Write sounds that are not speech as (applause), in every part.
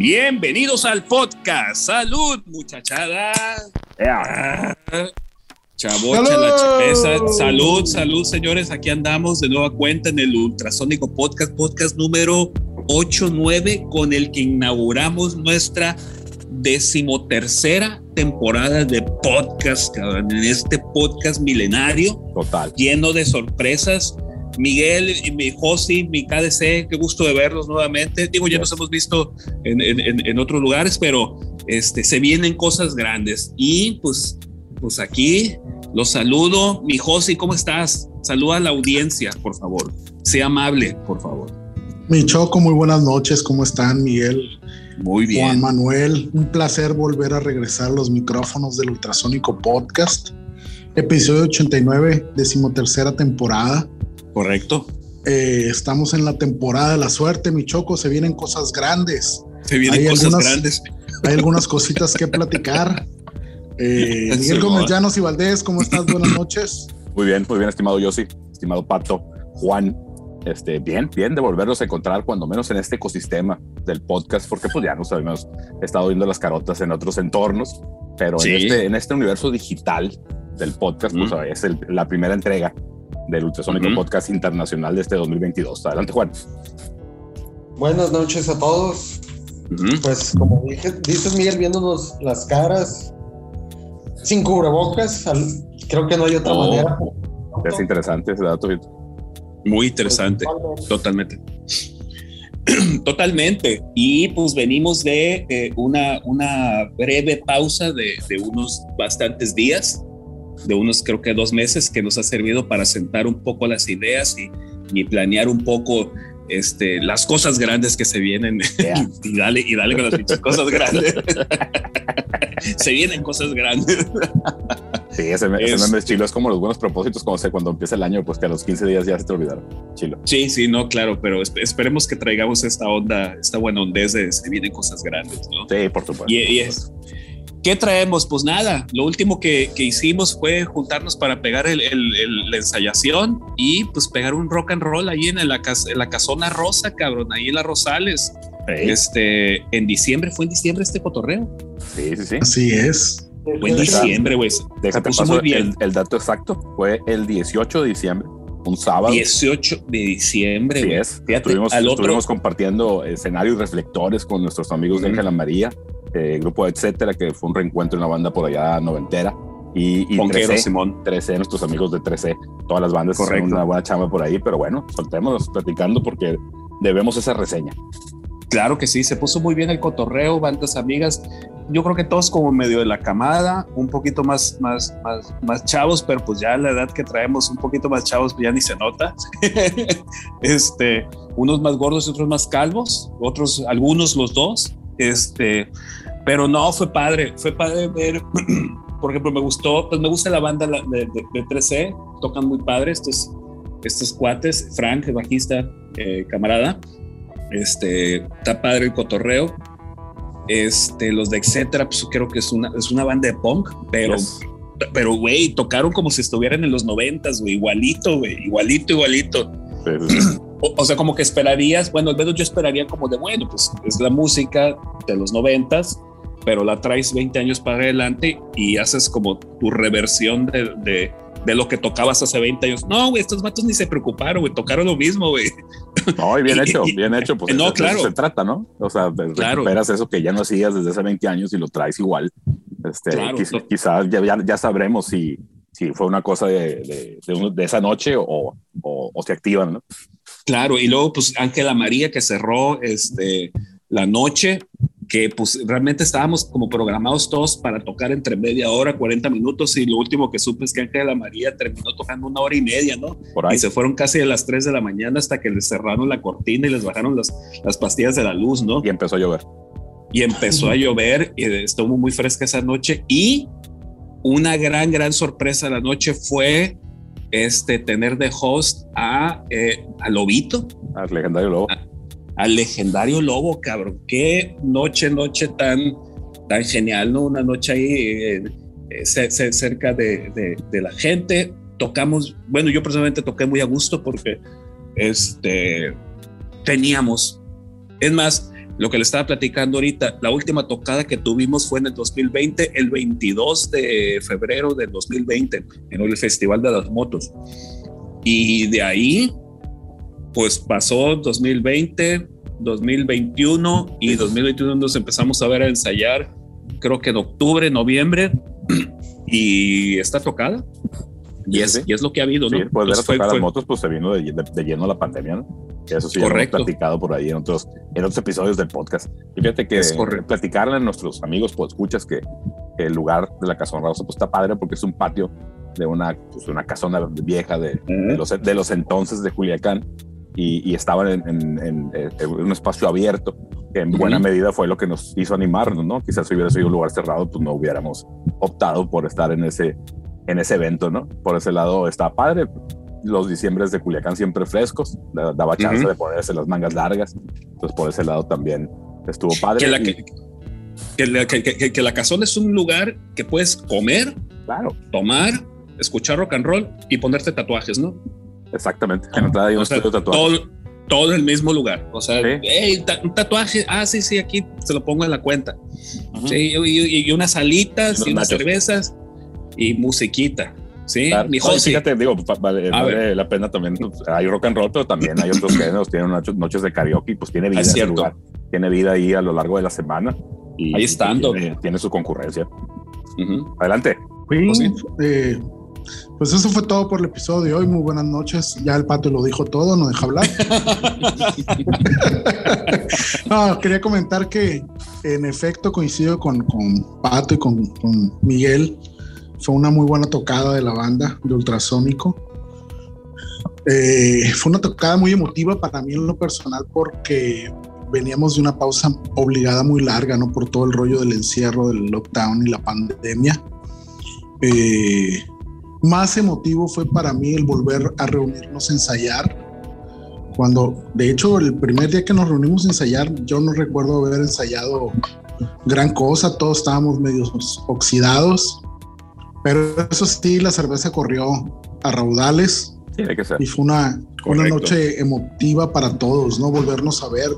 Bienvenidos al podcast. Salud, muchachada. Ah, Chavocha, la. Salud, salud, señores. Aquí andamos de nueva cuenta en el Ultrasónico Podcast, podcast número 89, con el que inauguramos nuestra decimotercera temporada de podcast, cabrón, en este podcast milenario. Total. Lleno de sorpresas. Miguel, mi Josi, mi KDC, qué gusto de verlos nuevamente. Digo, ya nos hemos visto en, en, en, otros lugares, pero este, se vienen cosas grandes. Y pues, pues aquí los saludo. Mi Josi, ¿cómo estás? Saluda a la audiencia, por favor. Sea amable, por favor. Mi Choco, muy buenas noches. ¿Cómo están, Miguel? Muy bien. Juan Manuel, un placer volver a regresar a los micrófonos del Ultrasónico Podcast. Episodio 89, decimotercera temporada. Correcto. Eh, estamos en la temporada de la suerte, mi Choco. Se vienen cosas grandes. Se vienen hay cosas algunas, grandes. Hay algunas cositas que platicar. (laughs) Eh, Miguel Gómez Llanos y Valdés, ¿cómo estás? Buenas noches. Muy bien, muy bien, estimado Yossi, estimado Pato, Juan. Este, bien, bien de volvernos a encontrar, cuando menos en este ecosistema del podcast, porque pues ya nos habíamos estado viendo las carotas en otros entornos, pero Sí. en, este, en este universo digital del podcast, pues Ujú. es el- la primera entrega del Ultrasónico Ujú. Podcast Internacional de este 2022. Adelante, Juan. Buenas noches a todos. Ujú. Pues como dije, dices Miguel, viéndonos las caras sin cubrebocas, al- creo que no hay otra Oh. manera. Es interesante ese dato. Muy interesante. Totalmente. (clears throat) Totalmente. Y pues venimos de eh, una, una breve pausa de, de unos bastantes días, de unos creo que dos meses, que nos ha servido para sentar un poco las ideas y, y planear un poco este, las cosas grandes que se vienen. Yeah. (laughs) y, dale, y dale con las cosas grandes. (laughs) se vienen cosas grandes. Sí, ese, me- ese Es- meme es chilo. Es como los buenos propósitos cuando, se, cuando empieza el año, pues que a los 15 días ya se te olvidaron. Chilo. Sí, sí, no, claro, pero esp- esperemos que traigamos esta onda, esta buena ondez de se vienen cosas grandes, ¿no? Sí, por supuesto. Y, y es, ¿qué traemos? Pues nada, lo último que, que hicimos fue juntarnos para pegar el, el- el- la ensayación y pues pegar un rock and roll ahí en la, en la casona rosa, cabrón, ahí en las Rosales. Sí, Este, en diciembre, fue en diciembre este cotorreo. sí, sí. sí. Así es. Fue en diciembre, güey. Déjate paso muy bien. el, el dato exacto. Fue el 18 de diciembre, un sábado. 18 de diciembre, güey. es. Fíjate, Estuvimos, al otro, estuvimos compartiendo escenarios reflectores con nuestros amigos de Ujú. Ángela María, eh, grupo etcétera, que fue un reencuentro en una banda por allá noventera. Y, y Ponquero, 13, Simón. 13, nuestros amigos de 13, todas las bandas Correcto. una buena chamba por ahí, pero bueno, soltémonos platicando porque debemos esa reseña. Claro que sí, se puso muy bien el cotorreo, bandas amigas. Yo creo que todos como medio de la camada, un poquito más, más, más, más chavos, pero pues ya la edad que traemos, un poquito más chavos, pues ya ni se nota. (laughs) este, unos más gordos y otros más calvos, otros, algunos los dos. Este, pero no, fue padre, fue padre ver, (clears throat) por ejemplo, me gustó, pues me gusta la banda de, de, de 3C, tocan muy padre estos, estos cuates, Frank, el bajista, eh, camarada. Este, está padre el cotorreo. Este, los de etcétera, pues creo que es una, es una banda de punk, pero, Yes. pero güey, tocaron como si estuvieran en los noventas, güey, igualito, güey, igualito, igualito. Sí. (clears throat) O, o sea, como que esperarías, bueno, al menos yo esperaría como de, bueno, pues es la música de los noventas, pero la traes 20 años para adelante y haces como tu reversión de, de, de lo que tocabas hace 20 años. No, güey, estos vatos ni se preocuparon, güey, tocaron lo mismo, güey. No, y bien (laughs) Y- hecho, y- bien hecho. Pues No, eso claro. se trata, ¿no? O sea, Claro. recuperas eso que ya no hacías desde hace 20 años y lo traes igual. Este, Claro, quiz- no. Quizás ya, ya, ya sabremos si, si fue una cosa de, de, de un- de esa noche o, o, o se activan, ¿no? Claro, y luego pues Ángela María que cerró este, la noche, que pues realmente estábamos como programados todos para tocar entre media hora, 40 minutos y lo último que supe es que Ángela María terminó tocando una hora y media, ¿no? Por ahí. Y se fueron casi a las 3 de la mañana hasta que les cerraron la cortina y les bajaron las, las pastillas de la luz, ¿no? Y empezó a llover. Y empezó a llover y estuvo muy fresca esa noche y una gran, gran sorpresa la noche fue este, tener de host a, eh, a Lobito, Al legendario lobo. al legendario Lobo, cabrón. Qué noche, noche tan, tan genial, ¿no? Una noche ahí eh, eh, ce- ce- cerca de, de- de la gente. Tocamos, bueno, yo personalmente toqué muy a gusto porque este, teníamos, es más, lo que le estaba platicando ahorita, la última tocada que tuvimos fue en el 2020, el 22 de febrero del 2020, en el Festival de las Motos. Y de ahí, pues pasó 2020, 2021 y 2021 nos empezamos a ver a ensayar, creo que en octubre, noviembre, (clears throat) y está tocada. Y es, y es lo que ha habido, ¿no? Sí, pues a tocar las motos, pues se vino de, de, lleno la pandemia, ¿no? Eso sí, Correcto. hemos platicado por ahí en otros, en otros episodios del podcast. Y fíjate que platicarle a nuestros amigos, pues escuchas que, el lugar de la Casona Rosa pues está padre porque es un patio de una, pues, una casona vieja de, de, los, de los entonces de Culiacán y, y estaban en, en, en, un espacio abierto que en buena medida fue lo que nos hizo animarnos, ¿no? Quizás si hubiera sido un lugar cerrado, pues no hubiéramos optado por estar en ese, en ese evento, ¿no? Por ese lado está padre. Los diciembres de Culiacán siempre frescos, daba chance de ponerse las mangas largas. Entonces, por ese lado también estuvo padre. Que la, que, la, que, que la casona es un lugar que puedes comer, claro. tomar, escuchar rock and roll y ponerte tatuajes, ¿no? Exactamente. En entrada hay un estudio de tatuajes. Todo, todo en el mismo lugar. O sea, ¿Sí? un tatuaje, ah, sí, sí, aquí se lo pongo en la cuenta. sí, y, y, unas alitas y, y unas cervezas y musiquita. Sí, claro. mi no, fíjate, digo, vale, vale la pena también. Pues, hay rock and roll, pero también hay otros (laughs) géneros. Tienen noches de karaoke, pues tiene vida. Es cierto. Lugar. Tiene vida ahí a lo largo de la semana. Y, ahí estando. Tiene, tiene, su concurrencia. Uh -huh. Adelante. Pues, sí, eh, pues eso fue todo por el episodio de hoy. Muy buenas noches. Ya el pato lo dijo todo, no deja hablar. (laughs) (laughs) no, quería comentar que en efecto coincido con, con Pato y con, con Miguel fue una muy buena tocada de la banda de Ultrasónico. Eh, fue una tocada muy emotiva para mí en lo personal porque veníamos de una pausa obligada muy larga, ¿no? Por todo el rollo del encierro, del lockdown y la pandemia. Eh, más emotivo fue para mí el volver a reunirnos a ensayar. Cuando, de hecho, el primer día que nos reunimos a ensayar, yo no recuerdo haber ensayado gran cosa, todos estábamos medio oxidados pero eso sí, la cerveza corrió a raudales. Tiene que ser. Y fue una, una noche emotiva para todos, ¿no? Volvernos a ver,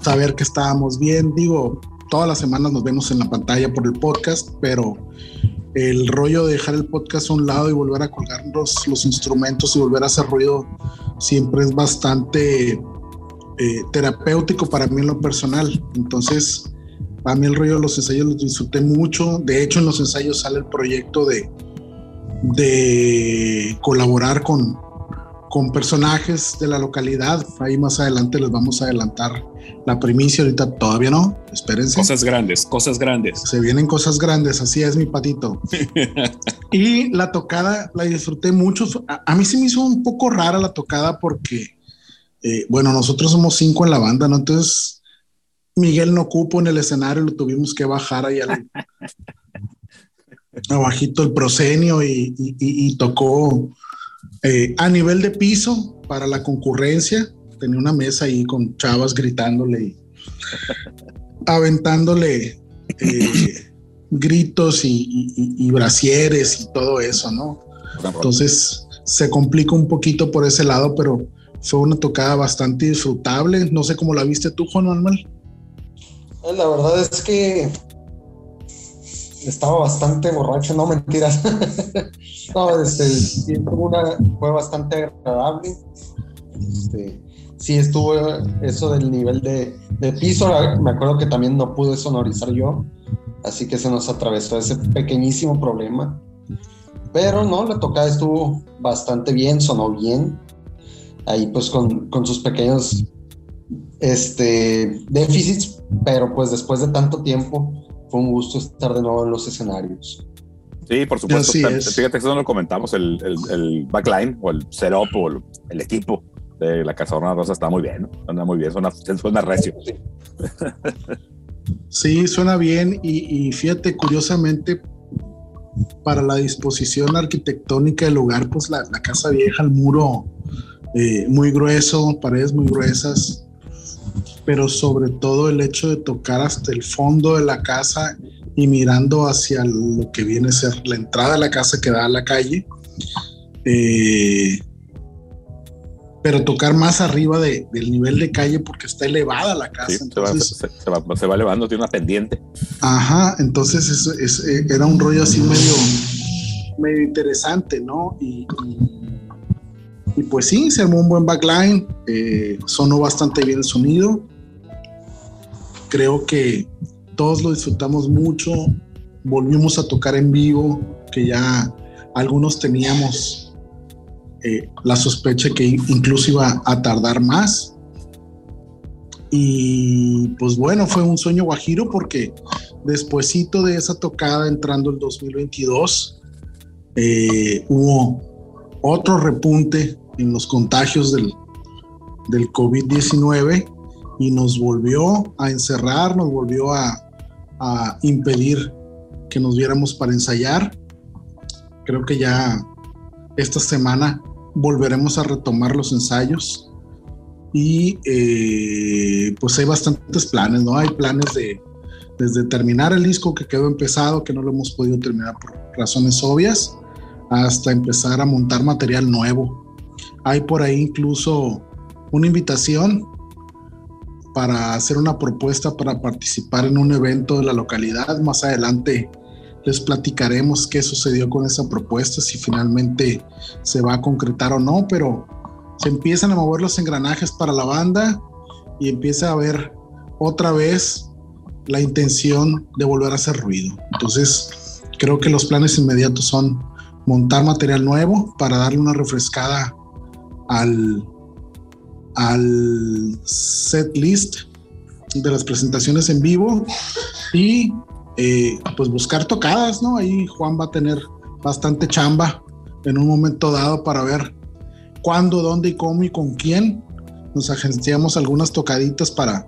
saber que estábamos bien. Digo, todas las semanas nos vemos en la pantalla por el podcast, pero el rollo de dejar el podcast a un lado y volver a colgar los, los instrumentos y volver a hacer ruido siempre es bastante eh, terapéutico para mí en lo personal. Entonces, a mí el rollo de los ensayos los disfruté mucho. De hecho, en los ensayos sale el proyecto de, de colaborar con, con personajes de la localidad. Ahí más adelante les vamos a adelantar la primicia. Ahorita todavía no. Espérense. Cosas grandes, cosas grandes. Se vienen cosas grandes. Así es mi patito. (laughs) y la tocada la disfruté mucho. A, a, mí se me hizo un poco rara la tocada porque, eh, bueno, nosotros somos cinco en la banda, ¿no? Entonces Miguel no cupo en el escenario, lo tuvimos que bajar ahí al, (laughs) abajito el proscenio y, y, y tocó eh, a nivel de piso para la concurrencia. Tenía una mesa ahí con chavas gritándole y (laughs) aventándole eh, gritos y, y, brasieres y todo eso, ¿no? Entonces se complica un poquito por ese lado, pero fue una tocada bastante disfrutable. No sé cómo la viste tú, Juan Manuel. La verdad es que estaba bastante borracho, no mentiras. (laughs) no, este, una, fue bastante agradable. Este, sí estuvo eso del nivel de, de, piso. Me acuerdo que también no pude sonorizar yo, así que se nos atravesó ese pequeñísimo problema. Pero no, la tocada estuvo bastante bien, sonó bien. Ahí pues con, con sus pequeños este, déficits, pero pues después de tanto tiempo fue un gusto estar de nuevo en los escenarios. Sí, por supuesto. Fíjate que eso no lo comentamos, el, el, el, backline o el setup o el, el equipo de la Cazadora Rosa está muy bien, ¿no? suena muy bien, suena, (laughs) suena recio. Sí, suena bien y, y, fíjate, curiosamente, para la disposición arquitectónica del lugar, pues la, la casa vieja, el muro eh, muy grueso, paredes muy gruesas, pero sobre todo el hecho de tocar hasta el fondo de la casa y mirando hacia lo que viene a ser la entrada de la casa que da a la calle. Eh, pero tocar más arriba de, del nivel de calle porque está elevada la casa. entonces, se, va, se, va, elevando, tiene una pendiente. Ajá, entonces es, era un rollo así medio, medio interesante, ¿no? Y, y, pues sí, se armó un buen backline, eh, sonó bastante bien el sonido. Creo que todos lo disfrutamos mucho, volvimos a tocar en vivo, que ya algunos teníamos eh, la sospecha que incluso iba a tardar más. Y pues bueno, fue un sueño guajiro porque despuesito de esa tocada entrando el 2022 eh, hubo otro repunte en los contagios del, del COVID-19 y nos volvió a encerrar, nos volvió a, a impedir que nos viéramos para ensayar. Creo que ya esta semana volveremos a retomar los ensayos y eh, pues hay bastantes planes, ¿no? Hay planes de desde terminar el disco que quedó empezado, que no lo hemos podido terminar por razones obvias, hasta empezar a montar material nuevo. Hay por ahí incluso una invitación para hacer una propuesta para participar en un evento de la localidad. Más adelante les platicaremos qué sucedió con esa propuesta, si finalmente se va a concretar o no, pero se empiezan a mover los engranajes para la banda y empieza a haber otra vez la intención de volver a hacer ruido. Entonces, creo que los planes inmediatos son montar material nuevo para darle una refrescada al, al set list de las presentaciones en vivo y eh, pues buscar tocadas, ¿no? Ahí Juan va a tener bastante chamba en un momento dado para ver cuándo, dónde y cómo y con quién nos agenciamos algunas tocaditas para,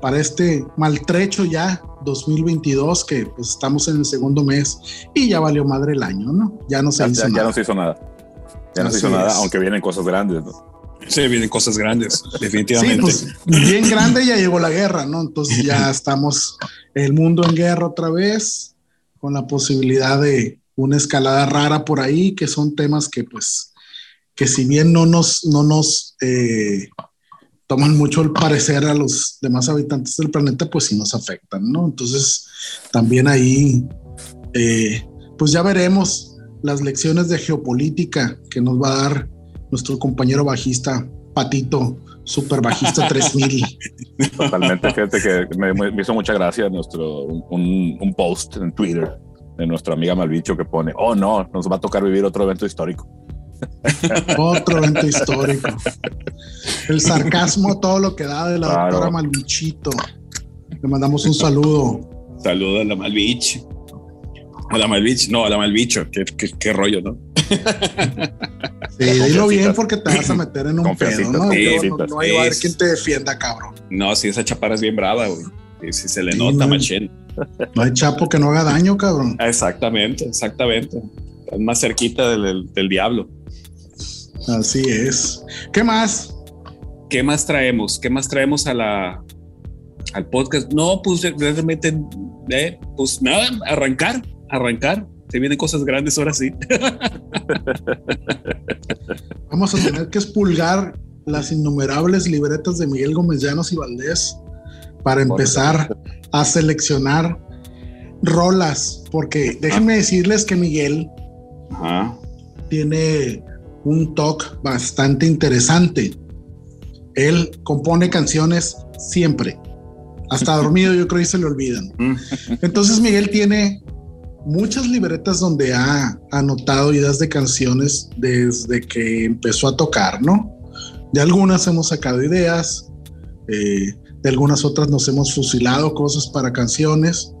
para este maltrecho ya 2022 que pues estamos en el segundo mes y ya valió madre el año, ¿no? Ya no se hizo nada. Ya no se hizo nada. Ya no se hizo nada, aunque vienen cosas grandes, ¿no? Sí, vienen cosas grandes, definitivamente. Sí, pues bien grande ya llegó la guerra, ¿no? Entonces ya estamos el mundo en guerra otra vez, con la posibilidad de una escalada rara por ahí, que son temas que pues, que si bien no nos, no nos eh, toman mucho el parecer a los demás habitantes del planeta, pues sí nos afectan, ¿no? Entonces también ahí, eh, pues ya veremos las lecciones de geopolítica que nos va a dar nuestro compañero bajista Patito, super bajista 3000. (laughs) Totalmente, fíjate que me, hizo mucha gracia nuestro, un, post en Twitter de nuestra amiga Malvicho que pone, oh no, nos va a tocar vivir otro evento histórico. (laughs) otro evento histórico. El sarcasmo, todo lo que da de la doctora Malvichito. Le mandamos un saludo. Saludo a la Malvich. A la Malvich, no, a la Malvicho, qué, qué rollo, ¿no? Sí, dilo bien porque te vas a meter en un pedo, ¿no? no, no, hay a ver quién te defienda, cabrón. No, sí, esa chaparra es bien brava, güey. Sí, se le nota, no, No hay chapo que no haga daño, cabrón. Exactamente, exactamente. Es más cerquita del, del, diablo. Así es. ¿Qué más? ¿Qué más traemos? ¿Qué más traemos a la, al podcast? No, pues realmente, eh, pues nada, arrancar, arrancar se vienen cosas grandes ahora sí. (laughs) Vamos a tener que expulgar las innumerables libretas de Miguel Gómez Llanos y Valdés para empezar a seleccionar rolas, porque déjenme decirles que Miguel tiene un talk bastante interesante. Él compone canciones siempre. Hasta (laughs) dormido yo creo que se le olvidan. Mm. Entonces Miguel tiene muchas libretas donde ha anotado ideas de canciones desde que empezó a tocar, ¿no? De algunas hemos sacado ideas, eh, de algunas otras nos hemos fusilado cosas para canciones,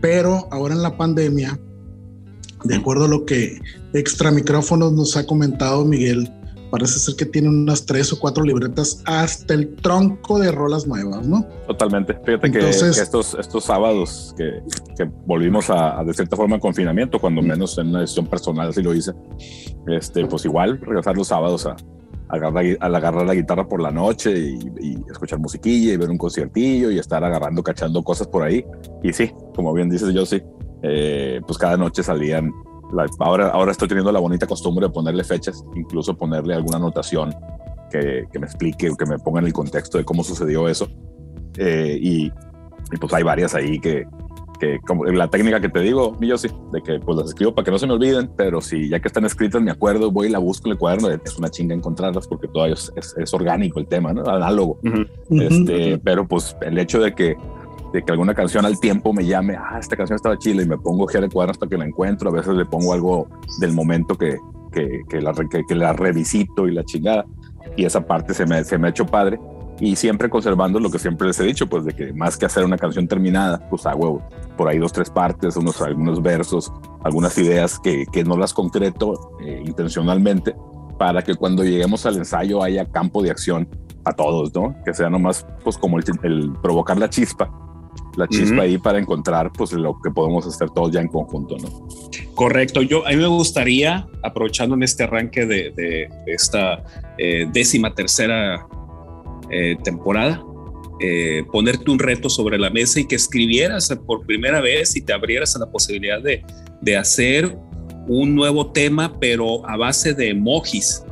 pero ahora en la pandemia, de acuerdo a lo que extra micrófonos nos ha comentado Miguel, parece ser que tiene unas tres o cuatro libretas hasta el tronco de rolas nuevas, ¿no? Totalmente. Fíjate que, estos, estos sábados que, que volvimos a, de cierta forma en confinamiento, cuando menos en una decisión personal así lo hice, este, pues igual regresar los sábados a, agarrar, a agarrar la guitarra por la noche y, escuchar musiquilla y ver un conciertillo y estar agarrando, cachando cosas por ahí. Y sí, como bien dices yo, sí, eh, pues cada noche salían ahora, ahora estoy teniendo la bonita costumbre de ponerle fechas, incluso ponerle alguna anotación que, que me explique o que me ponga en el contexto de cómo sucedió eso. Eh, y, y, pues hay varias ahí que, que como la técnica que te digo, yo sí, de que pues las escribo para que no se me olviden, pero si ya que están escritas me acuerdo, voy y la busco en el cuaderno, es una chinga encontrarlas porque todavía es, es, orgánico el tema, ¿no? Análogo. este, Pero pues el hecho de que de que alguna canción al tiempo me llame, ah, esta canción estaba chila y me pongo a el cuaderno hasta que la encuentro, a veces le pongo algo del momento que, que, que la, que, la revisito y la chingada, y esa parte se me, se me ha hecho padre, y siempre conservando lo que siempre les he dicho, pues de que más que hacer una canción terminada, pues a huevo, por ahí dos, tres partes, unos, algunos versos, algunas ideas que, que no las concreto eh, intencionalmente, para que cuando lleguemos al ensayo haya campo de acción a todos, ¿no? Que sea nomás, pues como el, el provocar la chispa la chispa ahí para encontrar pues lo que podemos hacer todos ya en conjunto, ¿no? Correcto. Yo a mí me gustaría, aprovechando en este arranque de, esta eh, décima tercera eh, temporada, eh, ponerte un reto sobre la mesa y que escribieras por primera vez y te abrieras a la posibilidad de, de hacer un nuevo tema, pero a base de emojis.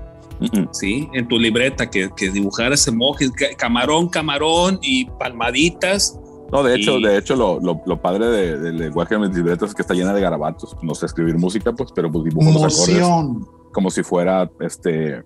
¿Sí? En tu libreta, que, que dibujaras emojis, camarón, camarón y palmaditas no, de hecho, de hecho, lo, lo, lo padre del lenguaje de mis libretas es que está llena de garabatos. No sé escribir música, pues, pero pues dibujo los acordes como si fuera, este,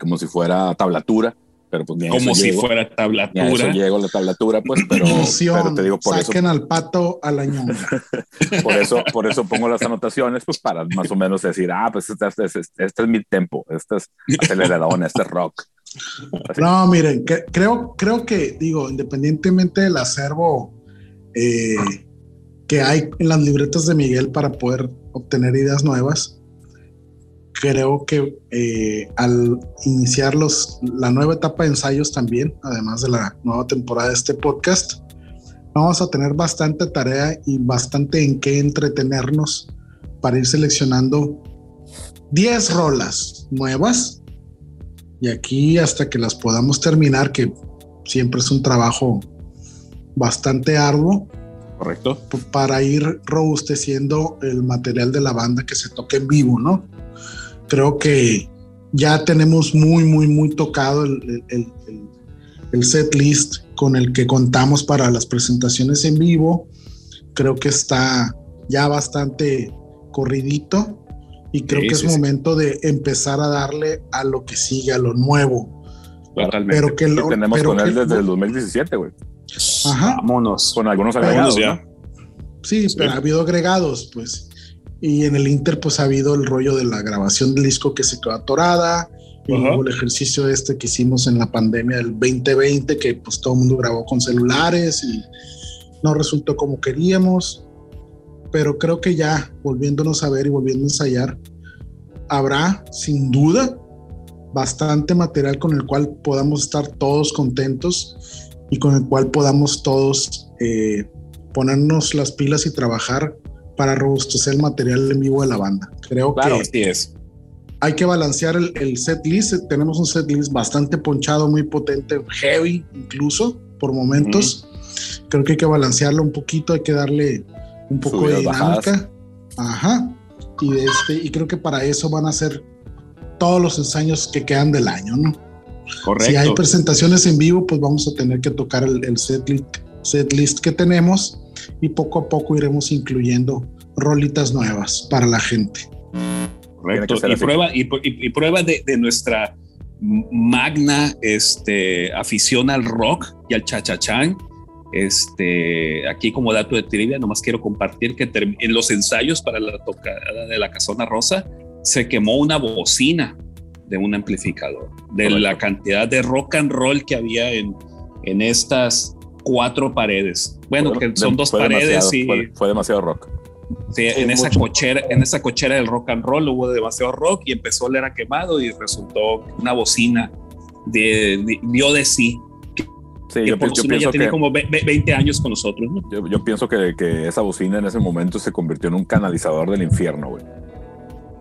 como si fuera tablatura. Pero pues como si fuera tablatura. Eso llego la tablatura, pues, pero, pero te digo por Saquen al pato a la (laughs) por eso, por eso pongo las anotaciones, pues, para más o menos decir, ah, pues este, este, este, este es mi tempo, este es aceleradón, este es rock. No, miren, creo, creo que, digo, independientemente del acervo eh, que hay en las libretas de Miguel para poder obtener ideas nuevas, creo que eh, al iniciar los, la nueva etapa de ensayos también, además de la nueva temporada de este podcast, vamos a tener bastante tarea y bastante en qué entretenernos para ir seleccionando 10 rolas nuevas y aquí hasta que las podamos terminar, que siempre es un trabajo bastante arduo. Correcto. Para ir robusteciendo el material de la banda que se toque en vivo, ¿no? Creo que ya tenemos muy, muy, muy tocado el, el, el set list con el que contamos para las presentaciones en vivo. Creo que está ya bastante corridito y creo que es momento de empezar a darle a lo que sigue, a lo nuevo. Totalmente. Pero que lo, tenemos con él desde el 2017, güey. Ajá. Vámonos. Con algunos agregados ya. Sí, pero ha habido agregados, pues. Y en el Inter, pues ha habido el rollo de la grabación del disco que se quedó atorada. Y luego el ejercicio este que hicimos en la pandemia del 2020, que pues todo el mundo grabó con celulares y no resultó como queríamos pero creo que ya volviéndonos a ver y volviendo a ensayar, habrá sin duda bastante material con el cual podamos estar todos contentos y con el cual podamos todos eh, ponernos las pilas y trabajar para robustecer el material en vivo de la banda. Creo que sí es. hay que balancear el, el, set list. Tenemos un set list bastante ponchado, muy potente, heavy incluso por momentos. Creo que hay que balancearlo un poquito, hay que darle un poco de dinámica. Ajá. Y, este, y creo que para eso van a ser todos los ensayos que quedan del año, ¿no? Correcto. Si hay presentaciones en vivo, pues vamos a tener que tocar el, el set, list, que tenemos y poco a poco iremos incluyendo rolitas nuevas para la gente. Correcto. Y prueba, y, prueba de, de, nuestra magna este, afición al rock y al chachachán este, aquí como dato de trivia, nomás quiero compartir que en los ensayos para la tocada de la Casona Rosa se quemó una bocina de un amplificador, de la cantidad de rock and roll que había en, en estas cuatro paredes. Bueno, que son dos paredes y fue, demasiado rock. Sí, en esa cochera, en esa cochera del rock and roll hubo demasiado rock y empezó a leer a quemado y resultó una bocina de, dio de sí Sí, yo, pienso ya tiene como 20 años con nosotros. Yo, pienso que, que, esa bocina en ese momento se convirtió en un canalizador del infierno, güey.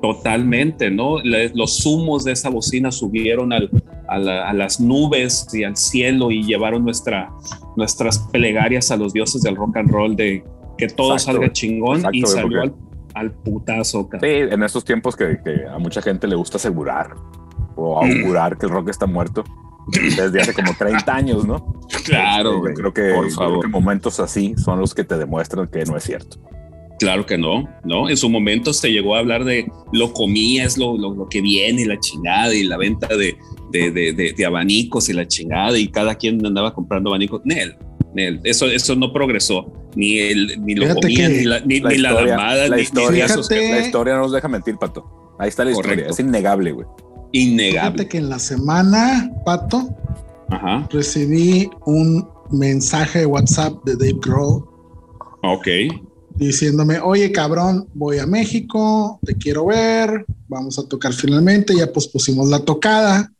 Totalmente, ¿no? los humos de esa bocina subieron al, a, las nubes y al cielo y llevaron nuestra, nuestras plegarias a los dioses del rock and roll de que todo salga chingón y salió al, putazo. Sí, en estos tiempos que, que, a mucha gente le gusta asegurar o augurar que el rock está muerto desde hace como 30 años, ¿no? Claro, Yo creo que, por yo creo favor. que momentos así son los que te demuestran que no es cierto. Claro que no, ¿no? En su momento se llegó a hablar de lo comía, es lo, lo, lo que viene y la chingada y la venta de, de, de, de, de abanicos y la chingada y cada quien andaba comprando abanicos. Nel, Nel, eso, eso no progresó. Ni, el, ni lo Fíjate comían, que ni la, ni, La ni la historia- damada, la ni, historia- Fíjate- La historia no nos deja mentir, Pato. Ahí está la historia, Correcto. es innegable, güey. innegable. Fíjate que en la semana, Pato, Ajá, recibí un mensaje de WhatsApp de Dave Grohl ok. diciéndome, oye cabrón, voy a México, te quiero ver, vamos a tocar finalmente, ya pospusimos la tocada.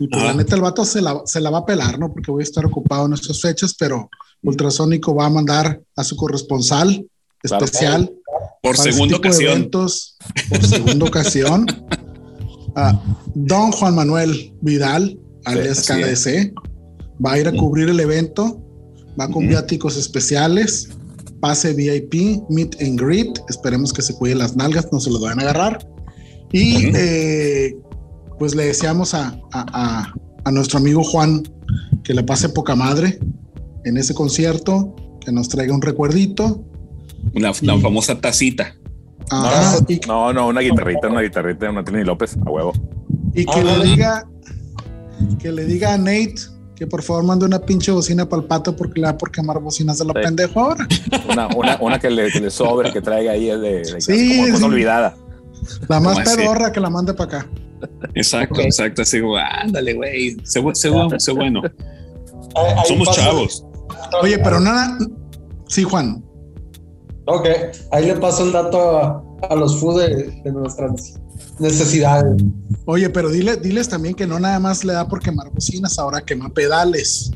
Y pues Ajá. la neta el vato se la, se la va a pelar, ¿no? Porque voy a estar ocupado en estas fechas, pero Ultrasónico va a mandar a su corresponsal especial Por ese segunda ocasión. eventos, por segunda ocasión, a Don Juan Manuel Vidal, alias así KDC, va a ir a cubrir el evento, va con viáticos especiales, pase VIP, meet and greet, esperemos que se cuide las nalgas, no se los vayan a agarrar. Y eh, pues le deseamos a, a- a- a nuestro amigo Juan que le pase poca madre en ese concierto, que nos traiga un recuerdito. Una, la Y- famosa tacita. Y, No, no, una guitarrita, una guitarrita de y López, a huevo. y que Ah, le diga que le diga a Nate que por favor mande una pinche bocina para el pato porque le da por quemar bocinas de la Sí. pendejo ahora. Una, una, una que, le, que le sobre, que traiga ahí es de, de Sí, como sí. olvidada. La más pedorra que la mande para acá. Exacto, exacto. Así, como, ándale, güey. Sé, sé sé bueno. Ahí- ahí Somos pasa- chavos. Oye, pero nada. Sí, Juan. Ok, ahí le paso el dato a, a los food de, de nuestras necesidades. Oye, pero dile, diles también que no nada más le da por quemar bocinas, ahora quema pedales.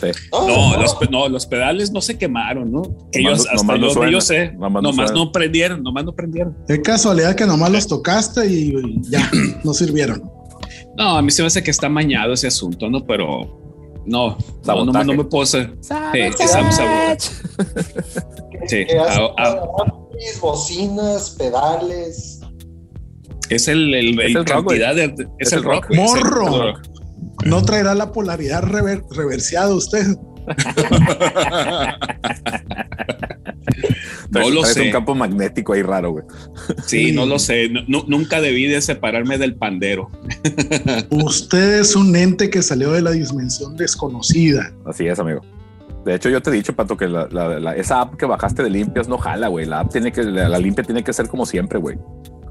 Sí. No, los, pe- no, los pedales no se quemaron, ¿no? Nomás ellos, no- hasta nomás no yo, suena, yo sé, nomás no nomás no prendieron, nomás no prendieron. Qué casualidad que nomás los tocaste y, y ya, no sirvieron. No, a mí se me hace que está mañado ese asunto, ¿no? Pero no, no, no, no me puedo hacer. Sí, sabotaje. Ah, amplis, bocinas, pedales. Es el, el, Es el el rock, cantidad de, es, Es el rock. ¡Morro! es el rock. No traerá la polaridad rever- reversiada usted. (laughs) No lo sé. un campo magnético ahí raro, güey. Sí, no lo sé. No- nunca debí de separarme del pandero. (laughs) Usted es un ente que salió de la dimensión desconocida. Así es, amigo. De hecho, yo te he dicho, Pato, que la, la- la- esa app que bajaste de limpias no jala, güey. La app tiene que, la, la limpia tiene que ser como siempre, güey.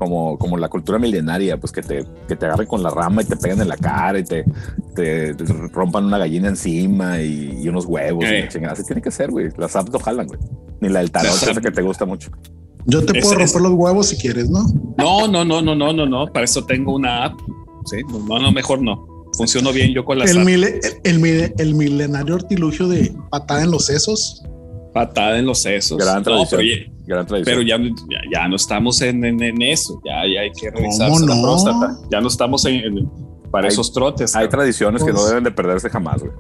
Como, como la cultura milenaria, pues que te, que te agarren con la rama y te peguen en la cara y te, te, te rompan una gallina encima y, y unos huevos. y Eh. Así tiene que ser, güey. Las apps no jalan, güey. Ni la del tarot, esa que te gusta mucho. Yo te puedo es- romper los huevos si quieres, ¿no? No, no, no, no, no, no, no. Para eso tengo una app. Sí, no, no, mejor no. Funciono bien yo con las El, apps. mile- el, mile- el milenario artilugio de patada en los sesos. Patada en los sesos. Gran No, tradición. pero, Gran tradición. pero ya, ya, ya no estamos en, en- en eso. Ya, ya hay que revisarse ¿Cómo la no? próstata. Ya no estamos en, en- para Hay- esos trotes. Hay tradiciones que no Pues- deben de perderse jamás, güey.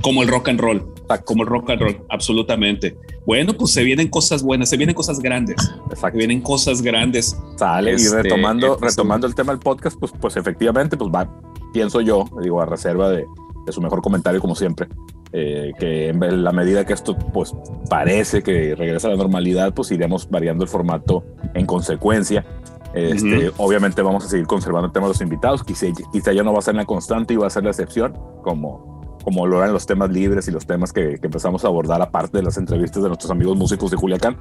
como el rock and roll. Como el rock and roll, absolutamente. Bueno, pues se vienen cosas buenas, se vienen cosas grandes. Se Exacto. vienen cosas grandes. Sale y Este, retomando, este, retomando el tema del podcast, pues, pues efectivamente, pues va, pienso yo, digo, a reserva de, de su mejor comentario, como siempre, eh, que en la medida que esto, pues parece que regresa a la normalidad, pues iremos variando el formato en consecuencia. Este, Obviamente vamos a seguir conservando el tema de los invitados, quizá, quizá ya no va a ser la constante y va a ser la excepción, como, como lo eran los temas libres y los temas que, que empezamos a abordar aparte de las entrevistas de nuestros amigos músicos de Culiacán.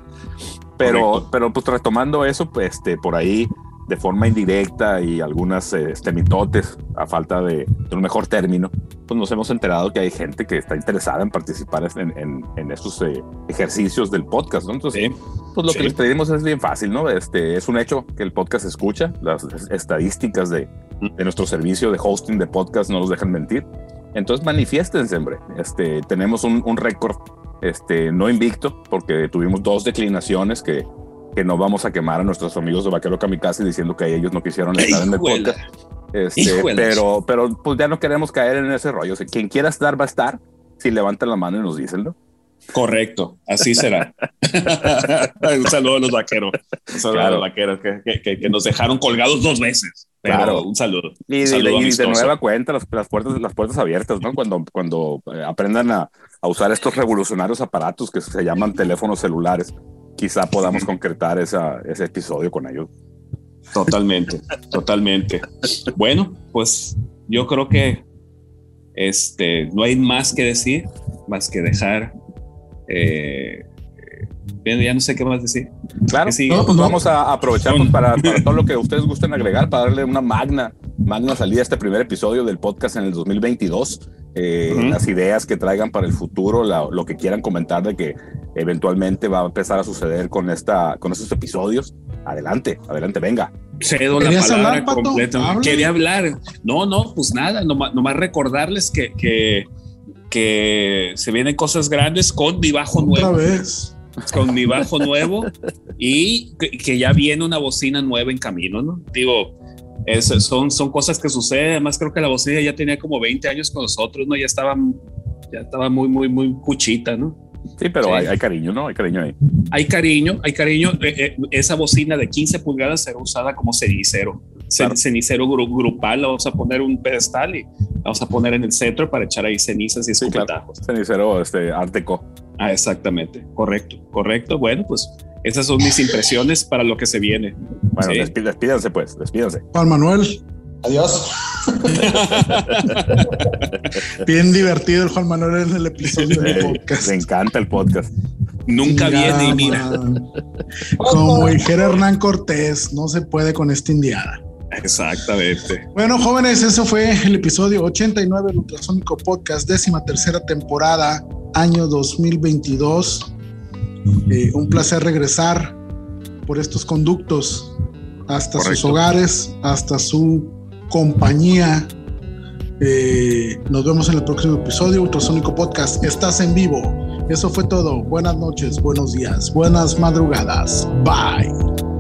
Pero, Correcto. pero pues retomando eso, pues este, por ahí de forma indirecta y algunas eh, este, mitotes a falta de, de un mejor término, pues nos hemos enterado que hay gente que está interesada en participar en, en, en estos eh, ejercicios del podcast, ¿no? Entonces, Sí. pues lo Sí. que les pedimos es bien fácil, ¿no? Este es un hecho que el podcast escucha, las estadísticas de, de nuestro servicio de hosting de podcast no nos dejan mentir. Entonces manifiéstense, hombre. Este, tenemos un, un récord este, no invicto porque tuvimos dos declinaciones que, que no vamos a quemar a nuestros amigos de Vaquero Kamikaze diciendo que ellos no quisieron (laughs) estar en el podcast. Este, pero, pero pues ya no queremos caer en ese rollo. O sea, quien quiera estar va a estar. Si levantan la mano y nos dicen, ¿no? Correcto, así será. (laughs) un saludo a los vaqueros. Un saludo Claro. a los vaqueros que, que- que- que nos dejaron colgados dos veces. Pero un saludo. Y, de, nueva cuenta, las, puertas, las puertas abiertas, ¿no? Cuando, cuando eh, aprendan a, usar estos revolucionarios aparatos que se llaman teléfonos celulares, quizá podamos concretar esa, ese episodio con ellos. Totalmente, totalmente. Bueno, pues yo creo que este, no hay más que decir, más que dejar eh, ya no sé qué más decir. Claro, sí, pues vamos a aprovechar pues, para, todo lo que ustedes gusten agregar, para darle una magna, magna salida a este primer episodio del podcast en el 2022. Eh, las ideas que traigan para el futuro, lo que quieran comentar de que eventualmente va a empezar a suceder con, esta, con estos episodios. Adelante, adelante, venga. Cedo la palabra completa. Quería hablar. No, no, pues nada, nomás, nomás recordarles que, que, que, se vienen cosas grandes con mi bajo nuevo. Otra vez con mi bajo nuevo y que, ya viene una bocina nueva en camino, ¿no? Digo, son, son cosas que suceden. Además, creo que la bocina ya tenía como 20 años con nosotros, ¿no? Ya estaba, ya estaba muy, muy, muy cuchita, ¿no? Sí, pero Hay, cariño, ¿no? Hay cariño ahí. Hay cariño, hay cariño. Eh, eh, esa bocina de 15 pulgadas será usada como cenicero. Cenicero grupal, vamos a poner un pedestal y vamos a poner en el centro para echar ahí cenizas y escupetajos. Cenicero este, arteco. Ah, exactamente. Correcto, correcto. Bueno, pues esas son mis impresiones para lo que se viene. Bueno, despídanse pues, despídanse. Juan Manuel. Adiós. (laughs) Bien divertido el Juan Manuel en el episodio del podcast. Me encanta el podcast. Nunca viene y mira. Como dijera Hernán Cortés, no se puede con esta indiada. Exactamente. Bueno, jóvenes, eso fue el episodio 89 del Ultrasónico Podcast, décima tercera temporada, año 2022. Eh, un placer regresar por estos conductos hasta sus hogares, hasta su compañía. Eh, nos vemos en el próximo episodio, Ultrasónico Podcast. Estás en vivo. Eso fue todo. Buenas noches, buenos días, buenas madrugadas. Bye.